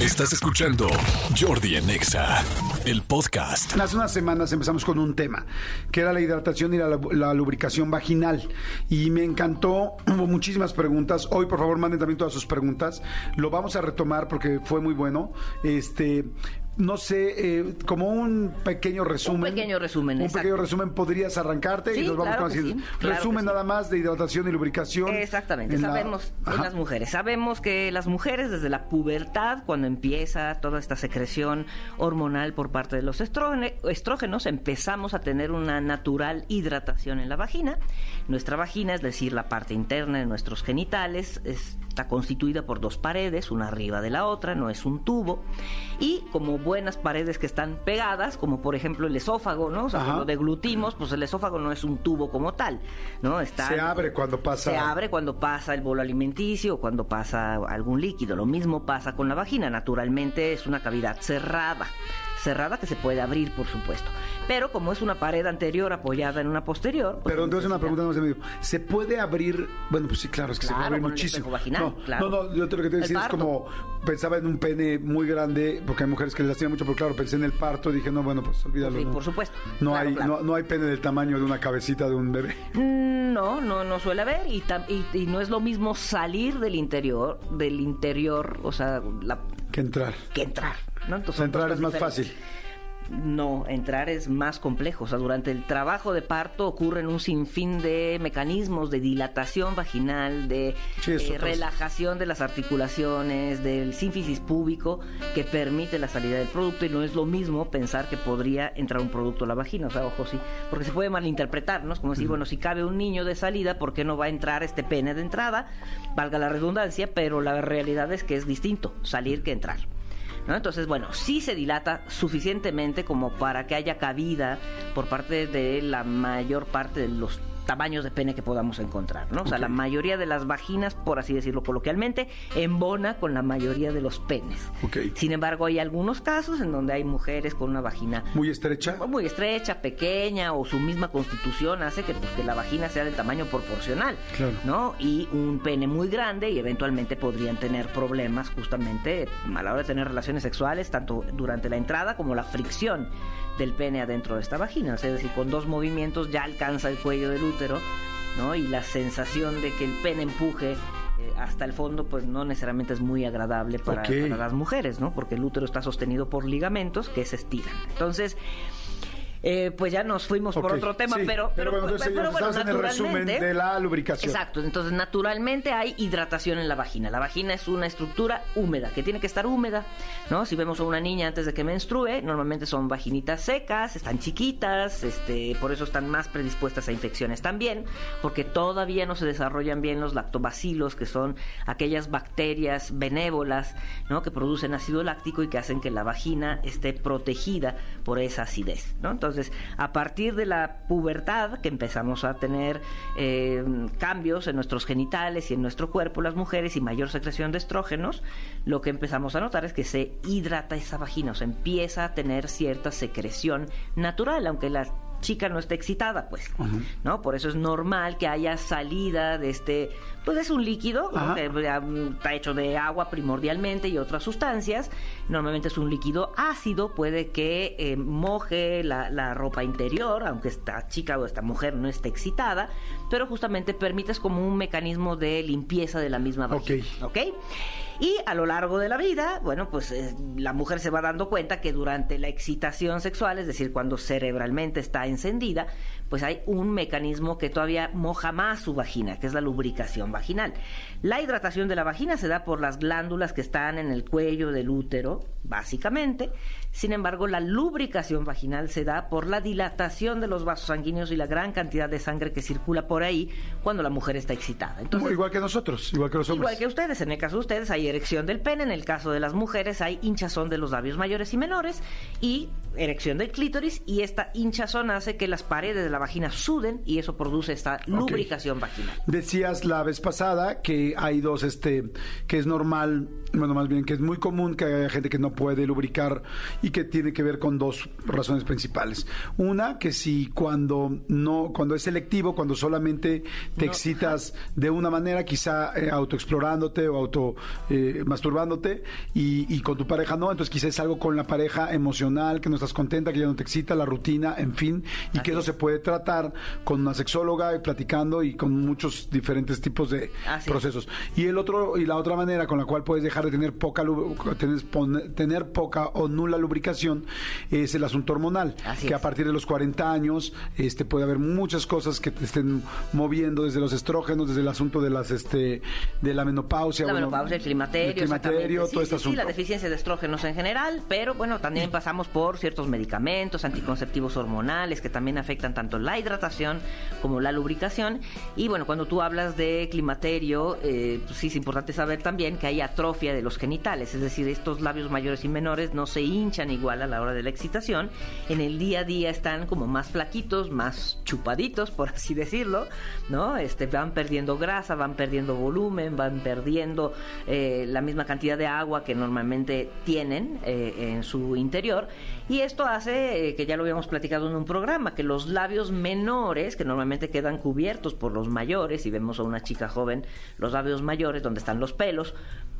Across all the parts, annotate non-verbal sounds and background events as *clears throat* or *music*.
Estás escuchando Jordi en Exa, el podcast. Hace unas semanas empezamos con un tema, que era la hidratación y la, la lubricación vaginal. Y me encantó, *clears throat* hubo muchísimas preguntas. Hoy, por favor, manden también todas sus preguntas. Lo vamos a retomar porque fue muy bueno. Este, no sé, eh, como un pequeño resumen. Un pequeño resumen, Un exacto. pequeño resumen, podrías arrancarte y nos vamos claro con que así. sí, claro Resumen sí. nada más de hidratación y lubricación. Exactamente, la- sabemos en las mujeres, sabemos que las mujeres desde la pubertad, cuando empieza toda esta secreción hormonal por parte de los estrógenos, empezamos a tener una natural hidratación en la vagina. Nuestra vagina, es decir, la parte interna de nuestros genitales, está constituida por dos paredes, una arriba de la otra, no es un tubo, y como buenas paredes que están pegadas, como por ejemplo el esófago, ¿no? O sea, Ajá. cuando deglutimos, pues el esófago no es un tubo como tal, ¿no? Está Se abre cuando pasa- Se abre cuando pasa el bolo alimenticio o cuando pasa algún líquido. Lo mismo pasa con la vagina. Naturalmente es una cavidad cerrada. Cerrada que se puede abrir, por supuesto. Pero como es una pared anterior apoyada en una posterior. pues Pero entonces una pregunta más de medio. ¿Se puede abrir? Bueno, pues sí, claro, es que se puede Claro, abrir muchísimo. vaginal, no, claro. no, no, yo te lo que te decía es parto. como pensaba en un pene muy grande, porque hay mujeres que les lastima mucho, pero claro, pensé en el parto, dije, no, bueno, pues olvídalo. Sí, ¿no? por supuesto. No Claro, hay, claro. No, no hay pene del tamaño de una cabecita de un bebé. *laughs* Mm, No, no, no suele haber y, tam- y, y no es lo mismo salir del interior, del interior, o sea, la- Que entrar. que entrar. ¿No? Entonces, dos entrar es más fácil. No, entrar es más complejo. O sea, durante el trabajo de parto ocurren un sinfín de mecanismos de dilatación vaginal, de Sí, eh, relajación de las articulaciones, del sínfisis púbico que permite la salida del producto y no es lo mismo pensar que podría entrar un producto a la vagina. O sea, ojo, sí, porque se puede malinterpretar, ¿no? Es como decir, bueno, si cabe un niño de salida, ¿por qué no va a entrar este pene de entrada? Valga la redundancia, pero la realidad es que es distinto salir que entrar. Entonces, bueno, sí se dilata suficientemente como para que haya cabida por parte de la mayor parte de los tamaños de pene que podamos encontrar, ¿no? O sea, Ok. la mayoría de las vaginas, por así decirlo coloquialmente, embona con la mayoría de los penes. Ok. Sin embargo, hay algunos casos en donde hay mujeres con una vagina Muy estrecha. muy estrecha, pequeña o su misma constitución hace que, pues, que la vagina sea del tamaño proporcional, Claro. ¿no? Y un pene muy grande y eventualmente podrían tener problemas justamente a la hora de tener relaciones sexuales, tanto durante la entrada como la fricción del pene adentro de esta vagina. O sea, es decir, con dos movimientos ya alcanza el cuello del útero, ¿no? Y la sensación de que el pene empuje eh, hasta el fondo, pues no necesariamente es muy agradable para, para las mujeres, ¿no? Porque el útero está sostenido por ligamentos que se estiran. Entonces, eh, pues ya nos fuimos por otro tema, sí, pero, pero bueno, entonces pero estamos en el resumen naturalmente- de la lubricación. Exacto, entonces naturalmente hay hidratación en la vagina. La vagina es una estructura húmeda, que tiene que estar húmeda, ¿no? Si vemos a una niña antes de que menstrue, normalmente son vaginitas secas, están chiquitas, este, por eso están más predispuestas a infecciones también, porque todavía no se desarrollan bien los lactobacilos, que son aquellas bacterias benévolas, ¿no? Que producen ácido láctico y que hacen que la vagina esté protegida por esa acidez, ¿no? Entonces, a partir de la pubertad, que empezamos a tener eh, cambios en nuestros genitales y en nuestro cuerpo, las mujeres, y mayor secreción de estrógenos, lo que empezamos a notar es que se hidrata esa vagina, o sea, empieza a tener cierta secreción natural, aunque la chica no esté excitada, pues, ¿no? Por eso es normal que haya salida de este, pues es un líquido, que eh, está hecho de agua primordialmente y otras sustancias. Normalmente es un líquido ácido, puede que eh, moje la, la ropa interior, aunque esta chica o esta mujer no esté excitada, pero justamente permite es como un mecanismo de limpieza de la misma vagina. ¿Ok? Y a lo largo de la vida, bueno, pues eh, la mujer se va dando cuenta que durante la excitación sexual, es decir, cuando cerebralmente está encendida, pues hay un mecanismo que todavía moja más su vagina, que es la lubricación vaginal. La hidratación de la vagina se da por las glándulas que están en el cuello del útero, básicamente. Sin embargo, la lubricación vaginal se da por la dilatación de los vasos sanguíneos y la gran cantidad de sangre que circula por ahí cuando la mujer está excitada. Entonces, igual que nosotros, igual que los hombres. Igual que ustedes, en el caso de ustedes hay erección del pene, en el caso de las mujeres hay hinchazón de los labios mayores y menores y erección del clítoris y esta hinchazón hace que las paredes de la vagina suden y eso produce esta lubricación vaginal. Decías la vez pasada que hay dos, este, que es normal, bueno, más bien que es muy común que haya gente que no puede lubricar y que tiene que ver con dos razones principales. Una, que si cuando no, cuando es selectivo, cuando solamente te excitas de una manera, quizá eh, autoexplorándote o auto eh, masturbándote y, y con tu pareja no, entonces quizás es algo con la pareja emocional, que no estás contenta, que ya no te excita, la rutina, en fin, y que eso se puede tratar con una sexóloga y platicando y con muchos diferentes tipos de Así es. procesos. Y el otro y la otra manera con la cual puedes dejar de tener poca tener, tener poca o nula lubricación es el asunto hormonal, Así que es. a partir de los 40 años este puede haber muchas cosas que te estén moviendo desde los estrógenos, desde el asunto de las este de la menopausia, La bueno, menopausia, el climaterio, el climaterio, exactamente. todo Sí, este sí, sí, la deficiencia de estrógenos en general, pero bueno, también pasamos por ciertos medicamentos, anticonceptivos hormonales que también afectan tanto la hidratación como la lubricación. Y bueno, cuando tú hablas de climaterio, eh, pues sí es importante saber también que hay atrofia de los genitales, es decir, estos labios mayores y menores no se hinchan igual a la hora de la excitación. En el día a día están como más flaquitos, más chupaditos, por así decirlo, ¿no? Este, van perdiendo grasa, van perdiendo volumen, van perdiendo eh, la misma cantidad de agua que normalmente tienen eh, en su interior. Y esto hace, eh, que ya lo habíamos platicado en un programa, que los labios menores, que normalmente quedan cubiertos por los mayores, y vemos a una chica joven, los labios mayores, donde están los pelos,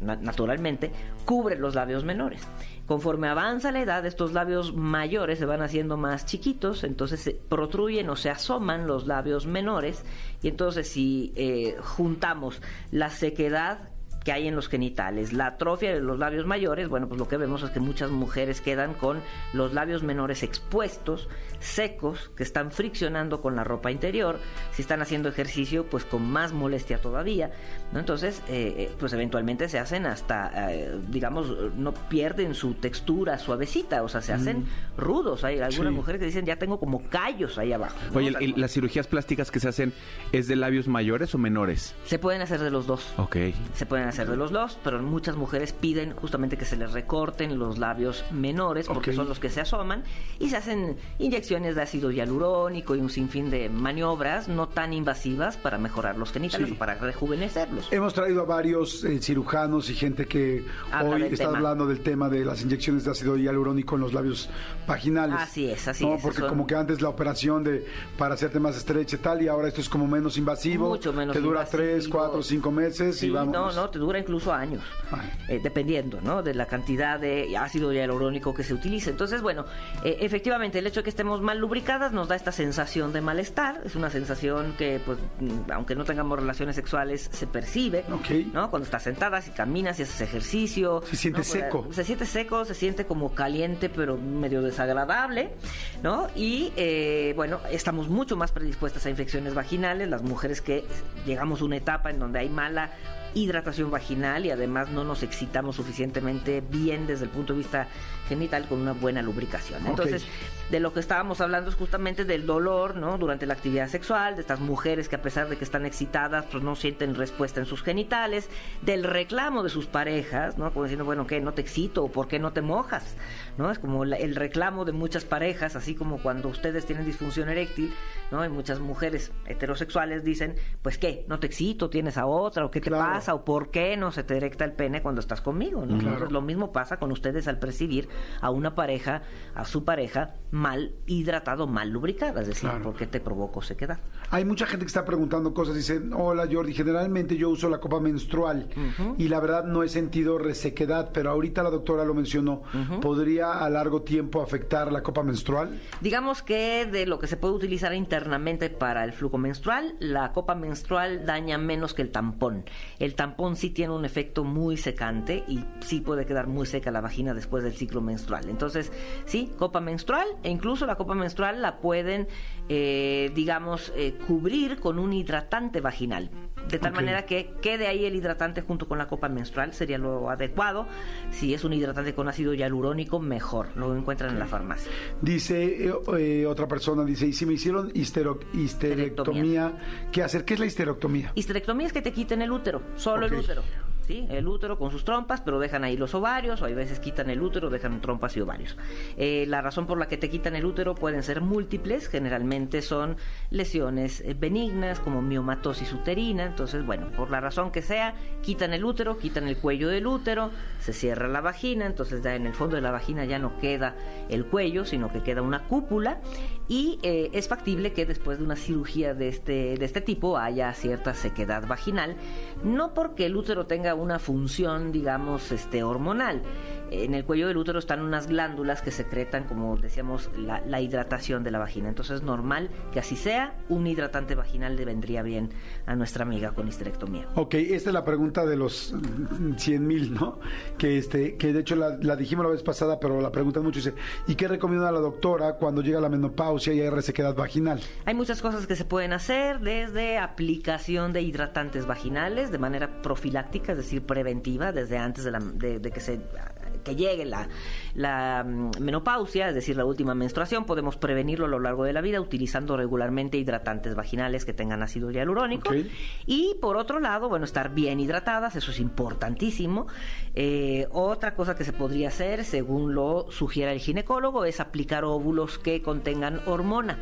na- naturalmente, cubren los labios menores. Conforme avanza la edad, estos labios mayores se van haciendo más chiquitos, entonces se protruyen o se asoman los labios menores, y entonces si eh, juntamos la sequedad que hay en los genitales, la atrofia de los labios mayores, bueno, pues lo que vemos es que muchas mujeres quedan con los labios menores expuestos, secos, que están friccionando con la ropa interior, si están haciendo ejercicio, pues con más molestia todavía, ¿no? Entonces, eh, eh, pues eventualmente se hacen hasta, eh, digamos, no pierden su textura suavecita, o sea, se hacen rudos. Hay algunas Sí. mujeres que dicen, ya tengo como callos ahí abajo. ¿no? Oye, ¿y las cirugías plásticas que se hacen es de labios mayores o menores? se pueden hacer de los dos. Ok. Se pueden hacer de los dos, pero muchas mujeres piden justamente que se les recorten los labios menores porque son los que se asoman y se hacen inyecciones de ácido hialurónico y un sinfín de maniobras no tan invasivas para mejorar los genitales Sí. o para rejuvenecerlos. Hemos traído a varios eh, cirujanos y gente que Habla hoy está tema. hablando del tema de las inyecciones de ácido hialurónico en los labios vaginales. Así es, así ¿no? es, Porque son- como que antes la operación de para hacerte más estrecha y tal, y ahora esto es como menos invasivo. Mucho menos Te dura invasivo. tres, cuatro, cinco meses Sí, y vamos. no, no, te dura incluso años, eh, dependiendo, ¿no? De la cantidad de ácido hialurónico que se utilice. Entonces, bueno, eh, efectivamente, el hecho de que estemos mal lubricadas nos da esta sensación de malestar. Es una sensación que, pues, mm, aunque no tengamos relaciones sexuales, se percibe, Ok. ¿no? Cuando estás sentada, si caminas, si haces ejercicio. Se siente ¿no? Seco. Se siente seco, se siente como caliente, pero medio desagradable, ¿no? Y, eh, bueno, estamos mucho más predispuestas a infecciones vaginales. Las mujeres que llegamos a una etapa en donde hay mala hidratación vaginal y además no nos excitamos suficientemente bien desde el punto de vista genital con una buena lubricación. Entonces, de lo que estábamos hablando es justamente del dolor, ¿no? Durante la actividad sexual, de estas mujeres que a pesar de que están excitadas, pues no sienten respuesta en sus genitales, del reclamo de sus parejas, ¿no? Como diciendo, bueno, ¿qué? ¿No te excito? ¿O por qué no te mojas? ¿No? Es como la- el reclamo de muchas parejas, así como cuando ustedes tienen disfunción eréctil, ¿no? Y muchas mujeres heterosexuales dicen, pues ¿qué? ¿No te excito? ¿Tienes a otra? ¿O qué te Claro. pasa? ¿O por qué no se te erecta el pene cuando estás conmigo? ¿no? Claro. Entonces, lo mismo pasa con ustedes al percibir a una pareja, a su pareja, mal hidratado, mal lubricada, es decir, Claro. ¿por qué te provoco sequedad? Hay mucha gente que está preguntando cosas. Dicen, hola Jordi, generalmente yo uso la copa menstrual y la verdad no he sentido resequedad, pero ahorita la doctora lo mencionó. ¿Podría a largo tiempo afectar la copa menstrual? Digamos que de lo que se puede utilizar internamente para el flujo menstrual, la copa menstrual daña menos que el tampón. El tampón sí tiene un efecto muy secante y sí puede quedar muy seca la vagina después del ciclo menstrual. Entonces, sí, copa menstrual e incluso la copa menstrual la pueden, eh, digamos, eh, cubrir con un hidratante vaginal. De tal manera que quede ahí el hidratante junto con la copa menstrual, sería lo adecuado. Si es un hidratante con ácido hialurónico, mejor. Lo encuentran en la farmacia. Dice eh, eh, otra persona, dice, y si me hicieron histero- histerectomía, ¿qué hacer? ¿Qué es la histerectomía? Histerectomía es que te quiten el útero, solo Ok. el útero. El útero con sus trompas, pero dejan ahí los ovarios, o hay veces quitan el útero, dejan trompas y ovarios. Eh, la razón por la que te quitan el útero pueden ser múltiples, generalmente son lesiones eh, benignas como miomatosis uterina, entonces bueno, por la razón que sea, quitan el útero, quitan el cuello del útero, se cierra la vagina, entonces ya en el fondo de la vagina ya no queda el cuello, sino que queda una cúpula y eh, es factible que después de una cirugía de este, de este tipo haya cierta sequedad vaginal, no porque el útero tenga una función, digamos, este, hormonal. En el cuello del útero están unas glándulas que secretan, como decíamos, la, la hidratación de la vagina. Entonces es normal que así sea. Un hidratante vaginal le vendría bien a nuestra amiga con histerectomía. Ok, esta es la pregunta de los 100 mil, ¿no? Que, este, que de hecho la, la dijimos la vez pasada, pero la preguntan mucho. Dice, ¿y qué recomienda la doctora cuando llega la menopausia y hay resequedad vaginal? Hay muchas cosas que se pueden hacer, desde aplicación de hidratantes vaginales de manera profiláctica, es decir, preventiva, desde antes de, la, de que se que llegue la, la mm, menopausia, es decir, la última menstruación, podemos prevenirlo a lo largo de la vida utilizando regularmente hidratantes vaginales que tengan ácido hialurónico. Y por otro lado, bueno, estar bien hidratadas, eso es importantísimo. Eh, otra cosa que se podría hacer, según lo sugiere el ginecólogo, es aplicar óvulos que contengan hormona.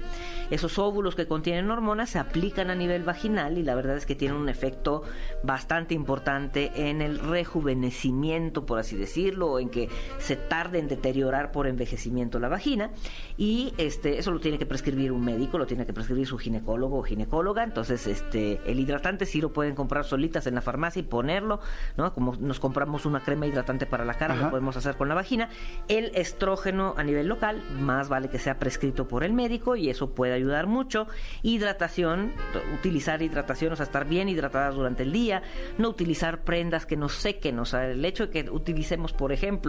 Esos óvulos que contienen hormona se aplican a nivel vaginal y la verdad es que tienen un efecto bastante importante en el rejuvenecimiento, por así decirlo, o en que se tarde en deteriorar por envejecimiento la vagina. Y este, eso lo tiene que prescribir un médico, lo tiene que prescribir su ginecólogo o ginecóloga. Entonces, este, el hidratante sí lo pueden comprar solitas en la farmacia y ponerlo, ¿no? Como nos compramos una crema hidratante para la cara, Ajá. lo podemos hacer con la vagina. El estrógeno a nivel local, más vale que sea prescrito por el médico y eso puede ayudar mucho. Hidratación, utilizar hidratación, o sea, estar bien hidratadas durante el día, no utilizar prendas que nos sequen, o sea, el hecho de que utilicemos, por ejemplo,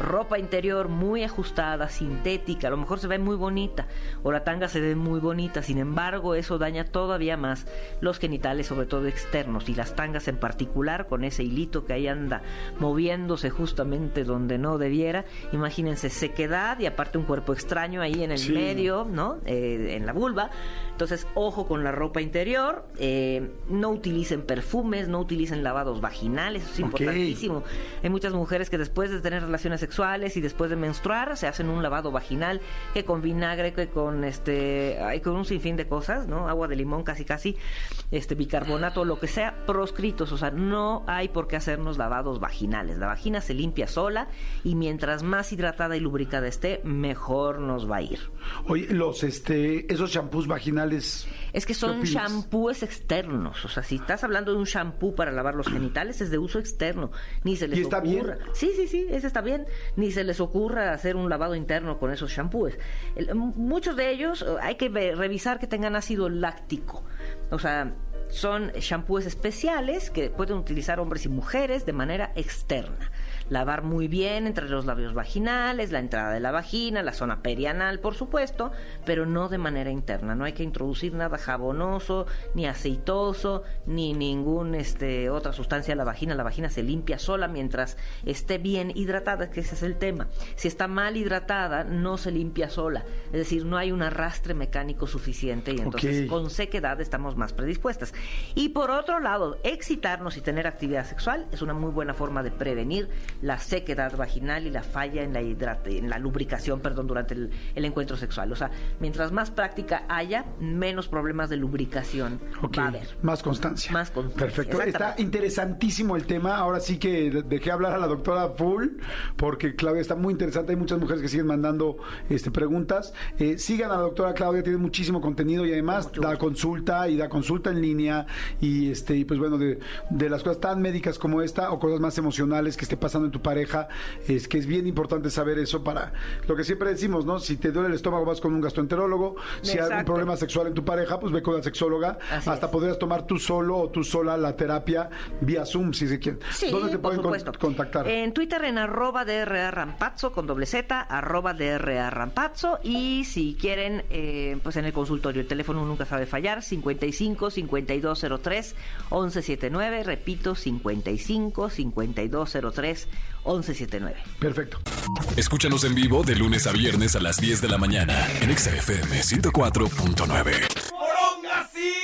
ropa interior muy ajustada, sintética, a lo mejor se ve muy bonita, o la tanga se ve muy bonita, sin embargo, eso daña todavía más los genitales, sobre todo externos, y las tangas en particular, con ese hilito que ahí anda moviéndose justamente donde no debiera. Imagínense sequedad y aparte un cuerpo extraño ahí en el Sí. medio, ¿no? Eh, en la vulva. Entonces, ojo con la ropa interior. eh, no utilicen perfumes, no utilicen lavados vaginales, eso es importantísimo. Hay muchas mujeres que después de tener relaciones sexuales y después de menstruar se hacen un lavado vaginal que con vinagre, que con este, ay, con un sinfín de cosas, ¿no? Agua de limón casi casi, este bicarbonato, lo que sea, proscritos, o sea, no hay por qué hacernos lavados vaginales. La vagina se limpia sola y mientras más hidratada y lubricada esté, mejor nos va a ir. Oye, los, este, esos shampoos vaginales. Es que ¿qué son shampoos externos. O sea, si estás hablando de un shampoo para lavar los genitales, es de uso externo. Ni se les ¿Y está ocurra. bien? Sí, sí, sí, ese está bien. Ni se les ocurra hacer un lavado interno con esos shampoos. Muchos de ellos eh, hay que revisar que tengan ácido láctico. O sea, son shampoos especiales que pueden utilizar hombres y mujeres de manera externa. Lavar muy bien entre los labios vaginales, la entrada de la vagina, la zona perianal, por supuesto, pero no de manera interna. No hay que introducir nada jabonoso, ni aceitoso, ni ningún este otra sustancia a la vagina. La vagina se limpia sola mientras esté bien hidratada, que ese es el tema. Si está mal hidratada, no se limpia sola. Es decir, no hay un arrastre mecánico suficiente y entonces con sequedad estamos más predispuestas. Y por otro lado, excitarnos y tener actividad sexual es una muy buena forma de prevenir la sequedad vaginal y la falla en la, hidrate- en la lubricación perdón, durante el, el encuentro sexual. O sea, mientras más práctica haya, menos problemas de lubricación va a haber. Más constancia. Más constancia, Perfecto. Está interesantísimo el tema. Ahora sí que de- dejé hablar a la doctora full, porque Claudia está muy interesante. Hay muchas mujeres que siguen mandando este, preguntas. Eh, sigan a la doctora Claudia, tiene muchísimo contenido y además da consulta y da consulta en línea. Y este, y pues bueno, de, de las cosas tan médicas como esta o cosas más emocionales que esté pasando en tu pareja, es que es bien importante saber eso para lo que siempre decimos, ¿no? Si te duele el estómago, vas con un gastroenterólogo. Si hay Exacto. problema sexual en tu pareja, pues ve con la sexóloga. Así hasta es. podrías tomar tú solo o tú sola la terapia vía Zoom, si se quiere. Sí, ¿Dónde te por pueden con- contactar? En Twitter en arroba DRA Rampazzo con doble Z, arroba DRA Rampazzo. Y si quieren, eh, pues en el consultorio, el teléfono nunca sabe fallar, 55 5203 1179. Repito, 55 5203 1179. Perfecto. Escúchanos en vivo de lunes a viernes a las 10 de la mañana en XFM 104.9. ¡Poronga, sí!